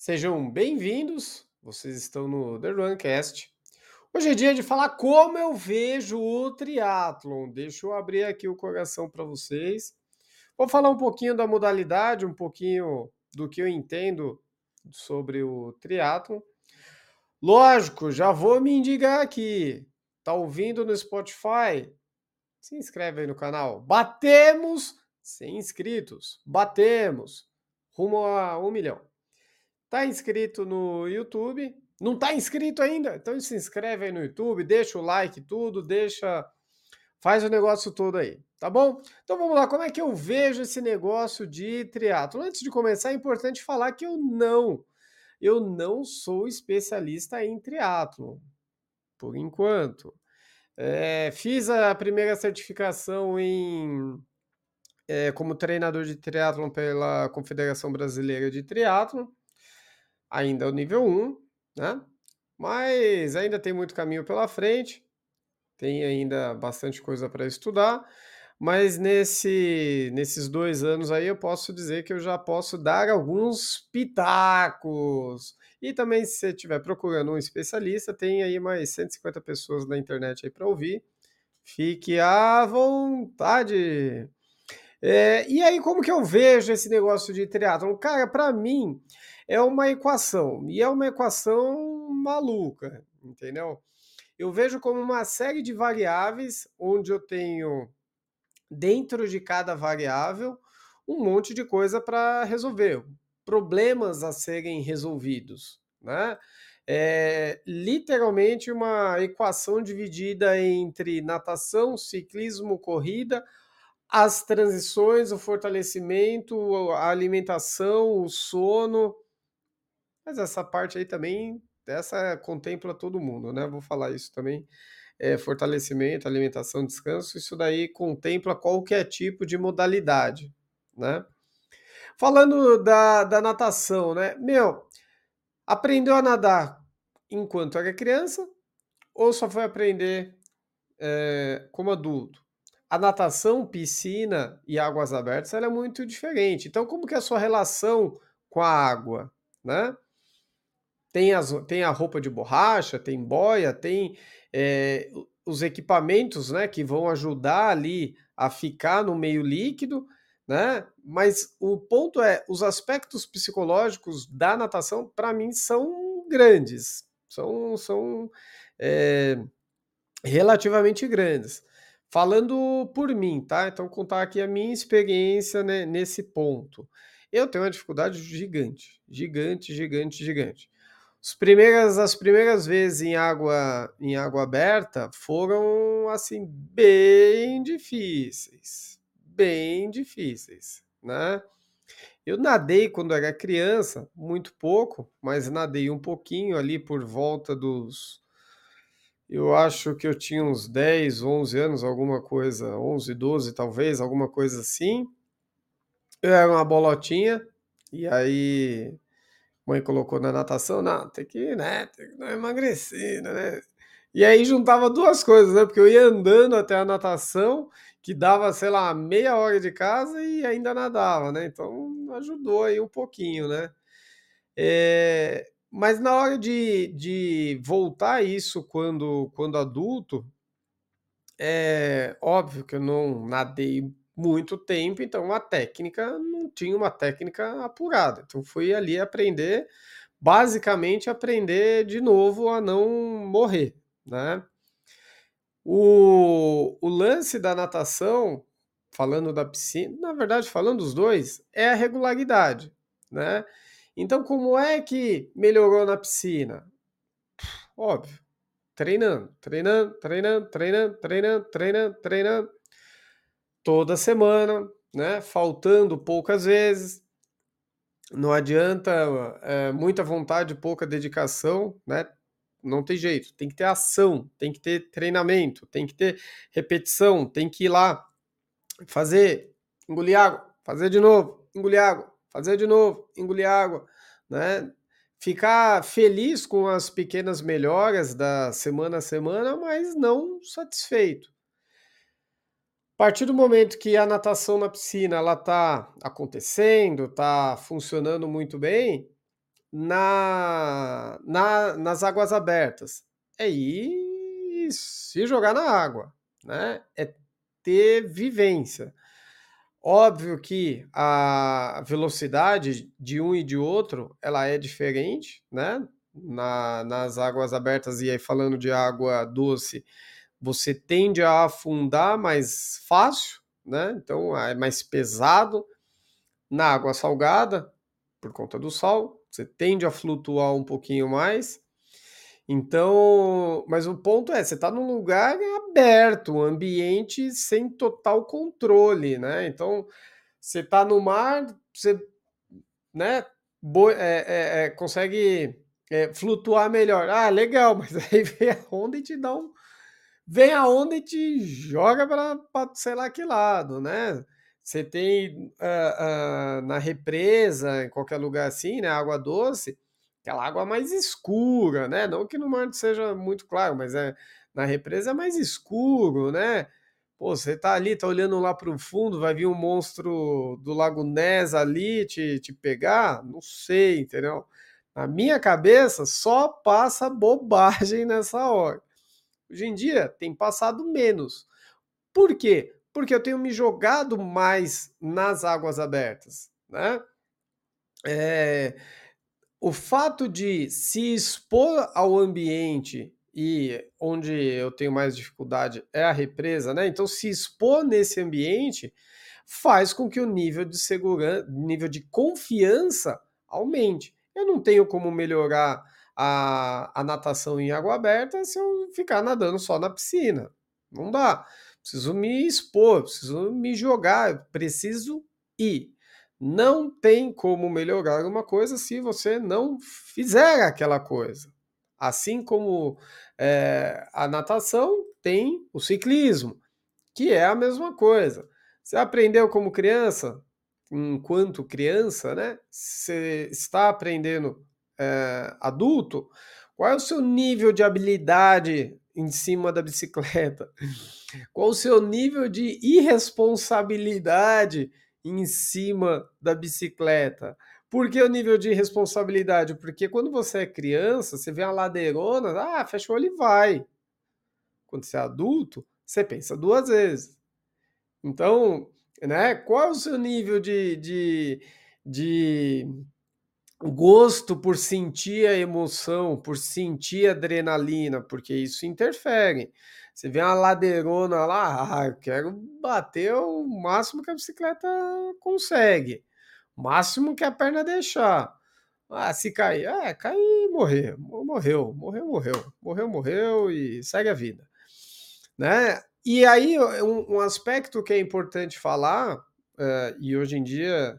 Sejam bem-vindos, vocês estão no The Runcast. Hoje é dia de falar como eu vejo o triatlon. Deixa eu abrir aqui o coração para vocês. Vou falar um pouquinho da modalidade, um pouquinho do que eu entendo sobre o triatlon. Lógico, já vou me indicar aqui. Tá ouvindo no Spotify? Se inscreve aí no canal. Batemos 100 inscritos. Batemos. Rumo a um milhão. Tá inscrito no YouTube? Não tá inscrito ainda? Então se inscreve aí no YouTube, deixa o like tudo, deixa faz o negócio todo aí, tá bom? Então vamos lá, como é que eu vejo esse negócio de triatlo? Antes de começar, é importante falar que eu não eu não sou especialista em triatlo, por enquanto. É, fiz a primeira certificação em é, como treinador de triatlon pela Confederação Brasileira de Triatlon ainda é o nível 1, né? Mas ainda tem muito caminho pela frente, tem ainda bastante coisa para estudar, mas nesse, nesses dois anos aí eu posso dizer que eu já posso dar alguns pitacos. E também, se você estiver procurando um especialista, tem aí mais 150 pessoas na internet aí para ouvir. Fique à vontade. É, e aí, como que eu vejo esse negócio de triatlon? Cara, para mim, é uma equação, e é uma equação maluca, entendeu? Eu vejo como uma série de variáveis onde eu tenho dentro de cada variável um monte de coisa para resolver, problemas a serem resolvidos, né? É literalmente uma equação dividida entre natação, ciclismo, corrida, as transições, o fortalecimento, a alimentação, o sono, mas essa parte aí também, essa contempla todo mundo, né? Vou falar isso também. É, fortalecimento, alimentação, descanso, isso daí contempla qualquer tipo de modalidade, né? Falando da, da natação, né? Meu, aprendeu a nadar enquanto era criança ou só foi aprender é, como adulto? A natação, piscina e águas abertas ela é muito diferente. Então, como que é a sua relação com a água, né? Tem, as, tem a roupa de borracha, tem boia, tem é, os equipamentos né, que vão ajudar ali a ficar no meio líquido, né? Mas o ponto é, os aspectos psicológicos da natação, para mim, são grandes, são, são é, relativamente grandes. Falando por mim, tá? Então, contar aqui a minha experiência né, nesse ponto. Eu tenho uma dificuldade gigante, gigante, gigante, gigante. As primeiras, as primeiras vezes em água, em água aberta foram assim bem difíceis, bem difíceis, né? Eu nadei quando era criança, muito pouco, mas nadei um pouquinho ali por volta dos eu acho que eu tinha uns 10, 11 anos, alguma coisa, 11, 12 talvez, alguma coisa assim. Eu era uma bolotinha e aí mãe colocou na natação, não, tem que, né, tem que dar emagrecida, né? E aí juntava duas coisas, né? Porque eu ia andando até a natação, que dava, sei lá, meia hora de casa e ainda nadava, né? Então ajudou aí um pouquinho, né? É, mas na hora de, de voltar isso quando, quando adulto, é óbvio que eu não nadei muito tempo, então a técnica não tinha uma técnica apurada. Então fui ali aprender, basicamente aprender de novo a não morrer, né? O, o lance da natação, falando da piscina, na verdade falando dos dois, é a regularidade, né? Então como é que melhorou na piscina? Óbvio, treinando, treinando, treinando, treinando, treinando, treinando, treinando toda semana, né? Faltando poucas vezes. Não adianta é, muita vontade, pouca dedicação, né? Não tem jeito. Tem que ter ação, tem que ter treinamento, tem que ter repetição, tem que ir lá fazer, engolir água, fazer de novo, engolir água, fazer de novo, engolir água, né? Ficar feliz com as pequenas melhoras da semana a semana, mas não satisfeito. A partir do momento que a natação na piscina ela está acontecendo, está funcionando muito bem, na, na, nas águas abertas? É ir se jogar na água, né? É ter vivência. Óbvio que a velocidade de um e de outro ela é diferente, né? Na, nas águas abertas, e aí falando de água doce, você tende a afundar mais fácil, né? Então é mais pesado. Na água salgada, por conta do sal, você tende a flutuar um pouquinho mais. Então, mas o ponto é, você está num lugar aberto, um ambiente sem total controle, né? Então, você está no mar, você, né, é, é, é, consegue é, flutuar melhor. Ah, legal, mas aí vem a onda e te dá um, vem a onda e te joga para sei lá que lado, né? Você tem uh, uh, na represa, em qualquer lugar assim, né, água doce aquela água mais escura, né? Não que no mar seja muito claro, mas é na represa é mais escuro, né? Pô, você tá ali, tá olhando lá para o fundo, vai vir um monstro do Lago Ness ali te, te pegar? Não sei, entendeu? Na minha cabeça só passa bobagem nessa hora. Hoje em dia tem passado menos. Por quê? Porque eu tenho me jogado mais nas águas abertas, né? É, o fato de se expor ao ambiente e onde eu tenho mais dificuldade é a represa, né? Então, se expor nesse ambiente faz com que o nível de segurança, nível de confiança aumente. Eu não tenho como melhorar a, a natação em água aberta se eu ficar nadando só na piscina. Não dá. Preciso me expor, preciso me jogar, preciso ir. Não tem como melhorar uma coisa se você não fizer aquela coisa. Assim como é, a natação tem o ciclismo, que é a mesma coisa. Você aprendeu como criança, enquanto criança, né? Você está aprendendo é, adulto, qual é o seu nível de habilidade em cima da bicicleta? Qual o seu nível de irresponsabilidade em cima da bicicleta. Por que o nível de responsabilidade? Porque quando você é criança, você vê uma ladeirona, ah, fecha o olho e vai. Quando você é adulto, você pensa duas vezes. Então, né, qual é o seu nível de, de, de gosto por sentir a emoção, por sentir a adrenalina? Porque isso interfere. Você vê uma ladeirona lá, ah, eu quero bater o máximo que a bicicleta consegue, o máximo que a perna deixar. Ah, se cair, é, cair, morrer, morreu, morreu, morreu, morreu, morreu e segue a vida, né? E aí um, um aspecto que é importante falar uh, e hoje em dia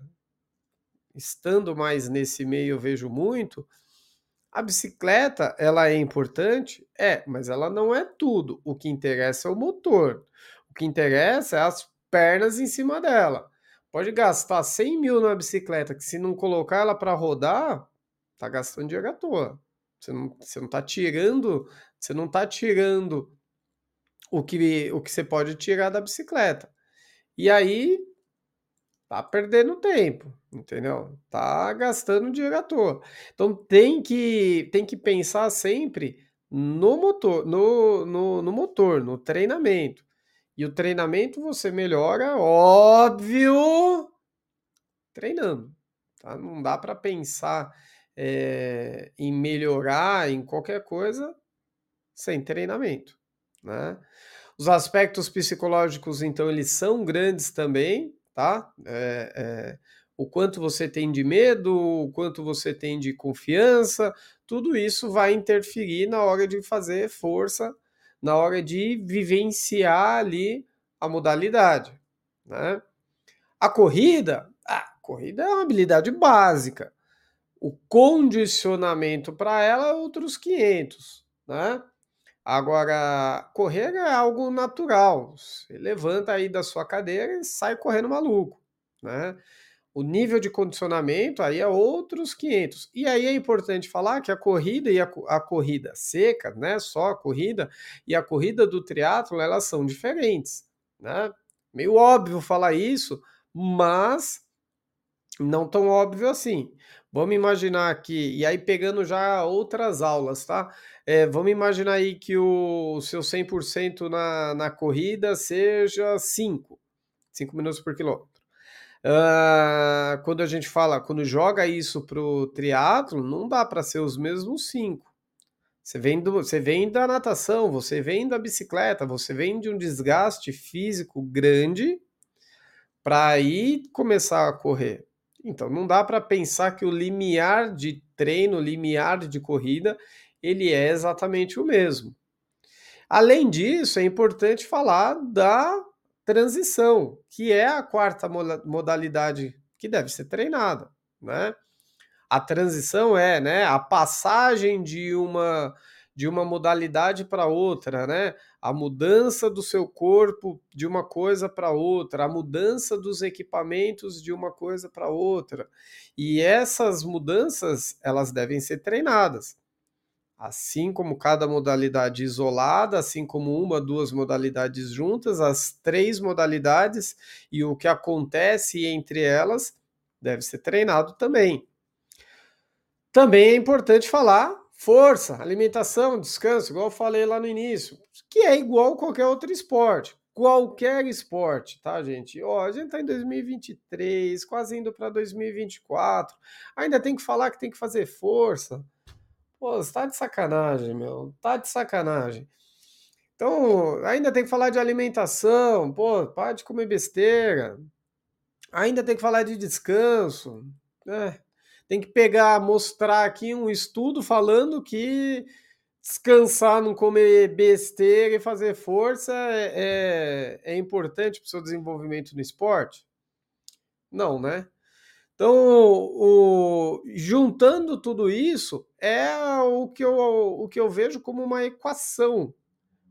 estando mais nesse meio eu vejo muito a bicicleta, ela é importante? É, mas ela não é tudo. O que interessa é o motor. O que interessa é as pernas em cima dela. Pode gastar 100 mil na bicicleta, que se não colocar ela para rodar, tá gastando dinheiro à toa. Você não, você não tá tirando, você não tá tirando o que, o que você pode tirar da bicicleta. E aí tá perdendo tempo, entendeu? Tá gastando dinheiro à toa. Então tem que, tem que pensar sempre no motor, no, no, no motor, no treinamento. E o treinamento você melhora, óbvio, treinando. Tá? Não dá para pensar é, em melhorar em qualquer coisa sem treinamento, né? Os aspectos psicológicos, então, eles são grandes também, tá? É, é, o quanto você tem de medo, o quanto você tem de confiança, tudo isso vai interferir na hora de fazer força, na hora de vivenciar ali a modalidade, né? A corrida, a corrida é uma habilidade básica. O condicionamento para ela é outros 500, né? Agora, correr é algo natural. Você levanta aí da sua cadeira e sai correndo maluco, né? O nível de condicionamento aí é outros 500. E aí é importante falar que a corrida e a, a corrida seca, né, só a corrida e a corrida do triatlo, elas são diferentes, né? Meio óbvio falar isso, mas não tão óbvio assim. Vamos imaginar aqui, e aí pegando já outras aulas, tá? É, vamos imaginar aí que o, o seu 100% na, na corrida seja 5, 5 minutos por quilômetro. Uh, quando a gente fala, quando joga isso para o triatlo, não dá para ser os mesmos 5. Você vem, do, você vem da natação, você vem da bicicleta, você vem de um desgaste físico grande para aí começar a correr. Então não dá para pensar que o limiar de treino, limiar de corrida, ele é exatamente o mesmo. Além disso, é importante falar da transição, que é a quarta modalidade que deve ser treinada, né? A transição é, né, a passagem de uma de uma modalidade para outra, né? A mudança do seu corpo de uma coisa para outra, a mudança dos equipamentos de uma coisa para outra. E essas mudanças, elas devem ser treinadas. Assim como cada modalidade isolada, assim como uma, duas modalidades juntas, as três modalidades e o que acontece entre elas deve ser treinado também. Também é importante falar Força, alimentação, descanso, igual eu falei lá no início, que é igual qualquer outro esporte. Qualquer esporte, tá, gente? Ó, a gente tá em 2023, quase indo para 2024. Ainda tem que falar que tem que fazer força. Pô, você tá de sacanagem, meu. Tá de sacanagem. Então, ainda tem que falar de alimentação. Pô, para de comer besteira. Ainda tem que falar de descanso. É, tem que pegar, mostrar aqui um estudo falando que descansar, não comer besteira e fazer força é, é, é importante para o seu desenvolvimento no esporte? Não, né? Então, o, juntando tudo isso, é o que, eu, o que eu vejo como uma equação.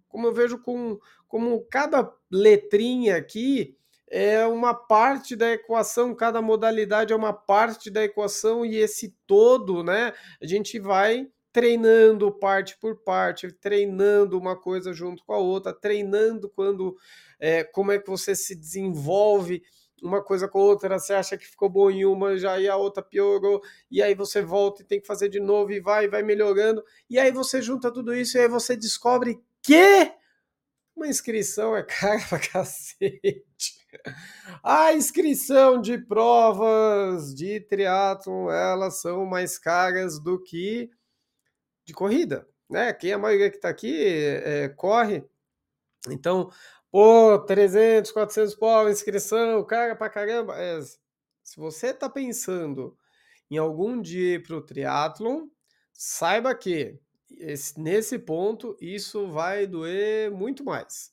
Como eu vejo com, como cada letrinha aqui é uma parte da equação, cada modalidade é uma parte da equação e esse todo, né? A gente vai treinando parte por parte, treinando uma coisa junto com a outra, treinando quando é, como é que você se desenvolve uma coisa com a outra, você acha que ficou bom em uma, já e a outra piorou, e aí você volta e tem que fazer de novo e vai, vai melhorando, e aí você junta tudo isso e aí você descobre que uma inscrição é cara pra cacete. A inscrição de provas de triatlon, elas são mais caras do que de corrida, né? Quem a maioria que está aqui é, corre, então, pô, 300, 400 pau, inscrição, cara pra caramba. É, se você está pensando em algum dia ir para o triatlon, saiba que esse, nesse ponto isso vai doer muito mais.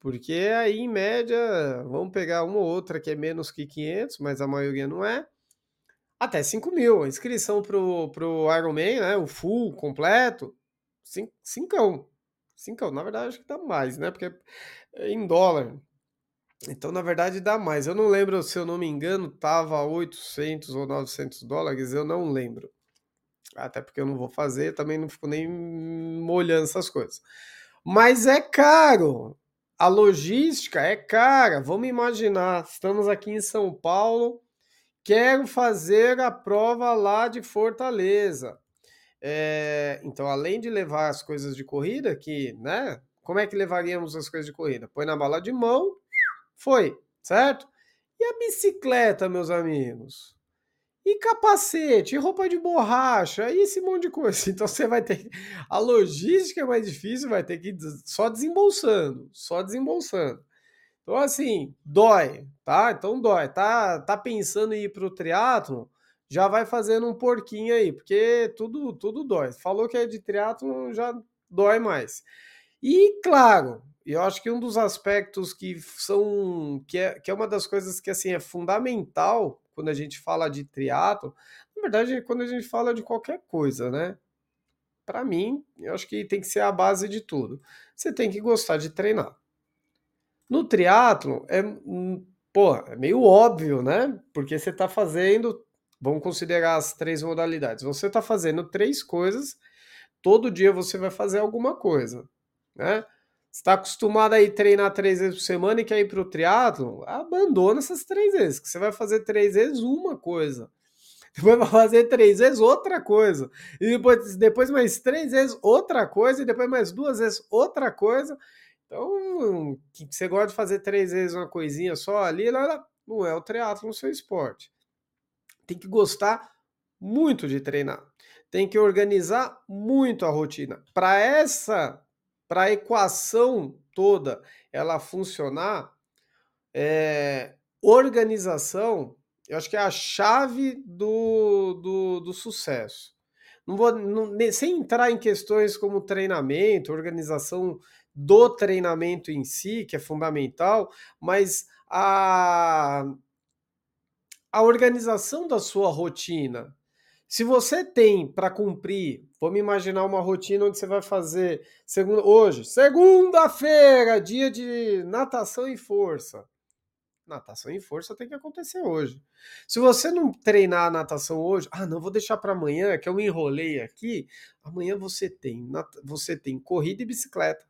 Porque aí, em média, vamos pegar uma ou outra que é menos que 500, mas a maioria não é, até 5 mil. A inscrição pro, pro Ironman, né, o full, completo, 5, 5. 5, na verdade, acho que dá mais, né, porque é em dólar. Então, na verdade, dá mais. Eu não lembro, se eu não me engano, tava 800 ou 900 dólares, eu não lembro. Até porque eu não vou fazer, também não fico nem molhando essas coisas. Mas é caro. A logística é cara. Vamos imaginar, estamos aqui em São Paulo, quero fazer a prova lá de Fortaleza. É, então, além de levar as coisas de corrida, que, né? Como é que levaríamos as coisas de corrida? Põe na bala de mão, foi, certo? E a bicicleta, meus amigos? E capacete, roupa de borracha, e esse monte de coisa. Então você vai ter. A logística é mais difícil, vai ter que ir só desembolsando, só desembolsando. Então, assim, dói, tá? Então dói. Tá, tá pensando em ir pro triatlo, já vai fazendo um porquinho aí, porque tudo, tudo dói. Falou que é de triatlo, já dói mais. E claro, eu acho que um dos aspectos que são que é, que é uma das coisas que assim é fundamental quando a gente fala de triatlo, na verdade, quando a gente fala de qualquer coisa, né? Para mim, eu acho que tem que ser a base de tudo. Você tem que gostar de treinar. No triatlo é, pô, é meio óbvio, né? Porque você está fazendo, vamos considerar as três modalidades. Você está fazendo três coisas, todo dia você vai fazer alguma coisa, né? Está acostumado a ir treinar três vezes por semana e quer ir para o triatlo, abandona essas três vezes, que você vai fazer três vezes uma coisa. depois vai fazer três vezes outra coisa, e depois, depois mais três vezes outra coisa, e depois mais duas vezes outra coisa. Então, que você gosta de fazer três vezes uma coisinha só ali, não é o triatlo no seu esporte. Tem que gostar muito de treinar. Tem que organizar muito a rotina. Para essa, para a equação toda ela funcionar, é, organização, eu acho que é a chave do, do, do sucesso. Não vou, não, sem entrar em questões como treinamento, organização do treinamento em si, que é fundamental, mas a, a organização da sua rotina. Se você tem para cumprir, vamos imaginar uma rotina onde você vai fazer segunda, hoje, segunda-feira, dia de natação e força. Natação e força tem que acontecer hoje. Se você não treinar a natação hoje, ah, não vou deixar para amanhã, que eu me enrolei aqui. Amanhã você tem, você tem corrida e bicicleta.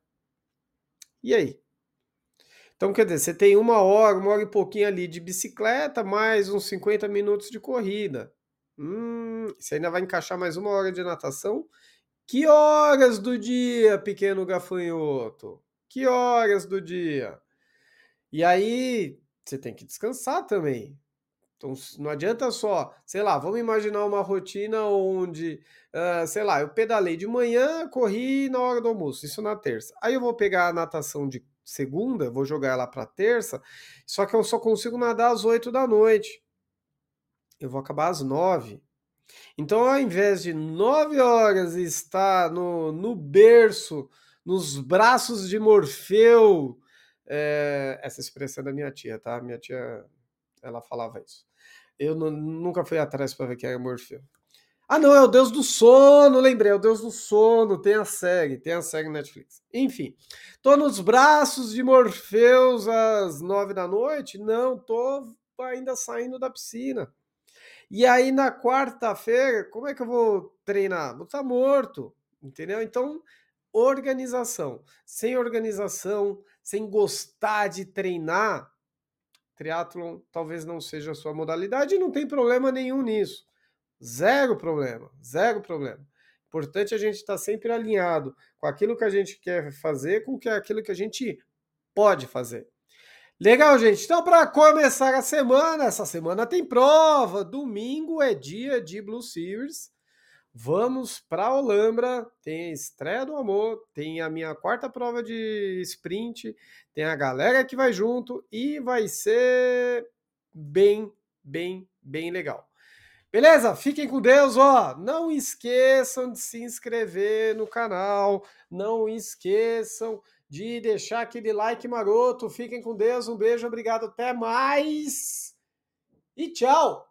E aí? Então, quer dizer, você tem uma hora, uma hora e pouquinho ali de bicicleta, mais uns 50 minutos de corrida. Hum, você ainda vai encaixar mais uma hora de natação? Que horas do dia, pequeno gafanhoto? Que horas do dia? E aí, você tem que descansar também. Então, não adianta só, sei lá, vamos imaginar uma rotina onde, uh, sei lá, eu pedalei de manhã, corri na hora do almoço, isso na terça. Aí eu vou pegar a natação de segunda, vou jogar ela para terça, só que eu só consigo nadar às 8 da noite. Eu vou acabar às 9. Então, ao invés de 9 horas estar no, no berço, nos braços de Morfeu, é, essa expressão é da minha tia, tá? Minha tia, ela falava isso. Eu nunca fui atrás para ver quem é Morfeu. Ah, não, é o Deus do sono, lembrei, é o Deus do sono, tem a série, tem a série Netflix. Enfim, tô nos braços de Morfeus às nove da noite? Não, tô ainda saindo da piscina. E aí na quarta-feira, como é que eu vou treinar? Vou estar tá morto, entendeu? Então, organização. Sem organização, sem gostar de treinar, triatlon talvez não seja a sua modalidade e não tem problema nenhum nisso. Zero problema, zero problema. Importante a gente estar tá sempre alinhado com aquilo que a gente quer fazer, com aquilo que a gente pode fazer. Legal, gente. Então, para começar a semana, essa semana tem prova. Domingo é dia de Blue Series. Vamos para Olambra, tem a estreia do amor, tem a minha quarta prova de sprint, tem a galera que vai junto e vai ser bem, bem, bem legal. Beleza? Fiquem com Deus, ó. Não esqueçam de se inscrever no canal, não esqueçam de deixar aquele like maroto. Fiquem com Deus, um beijo, obrigado, até mais. E tchau.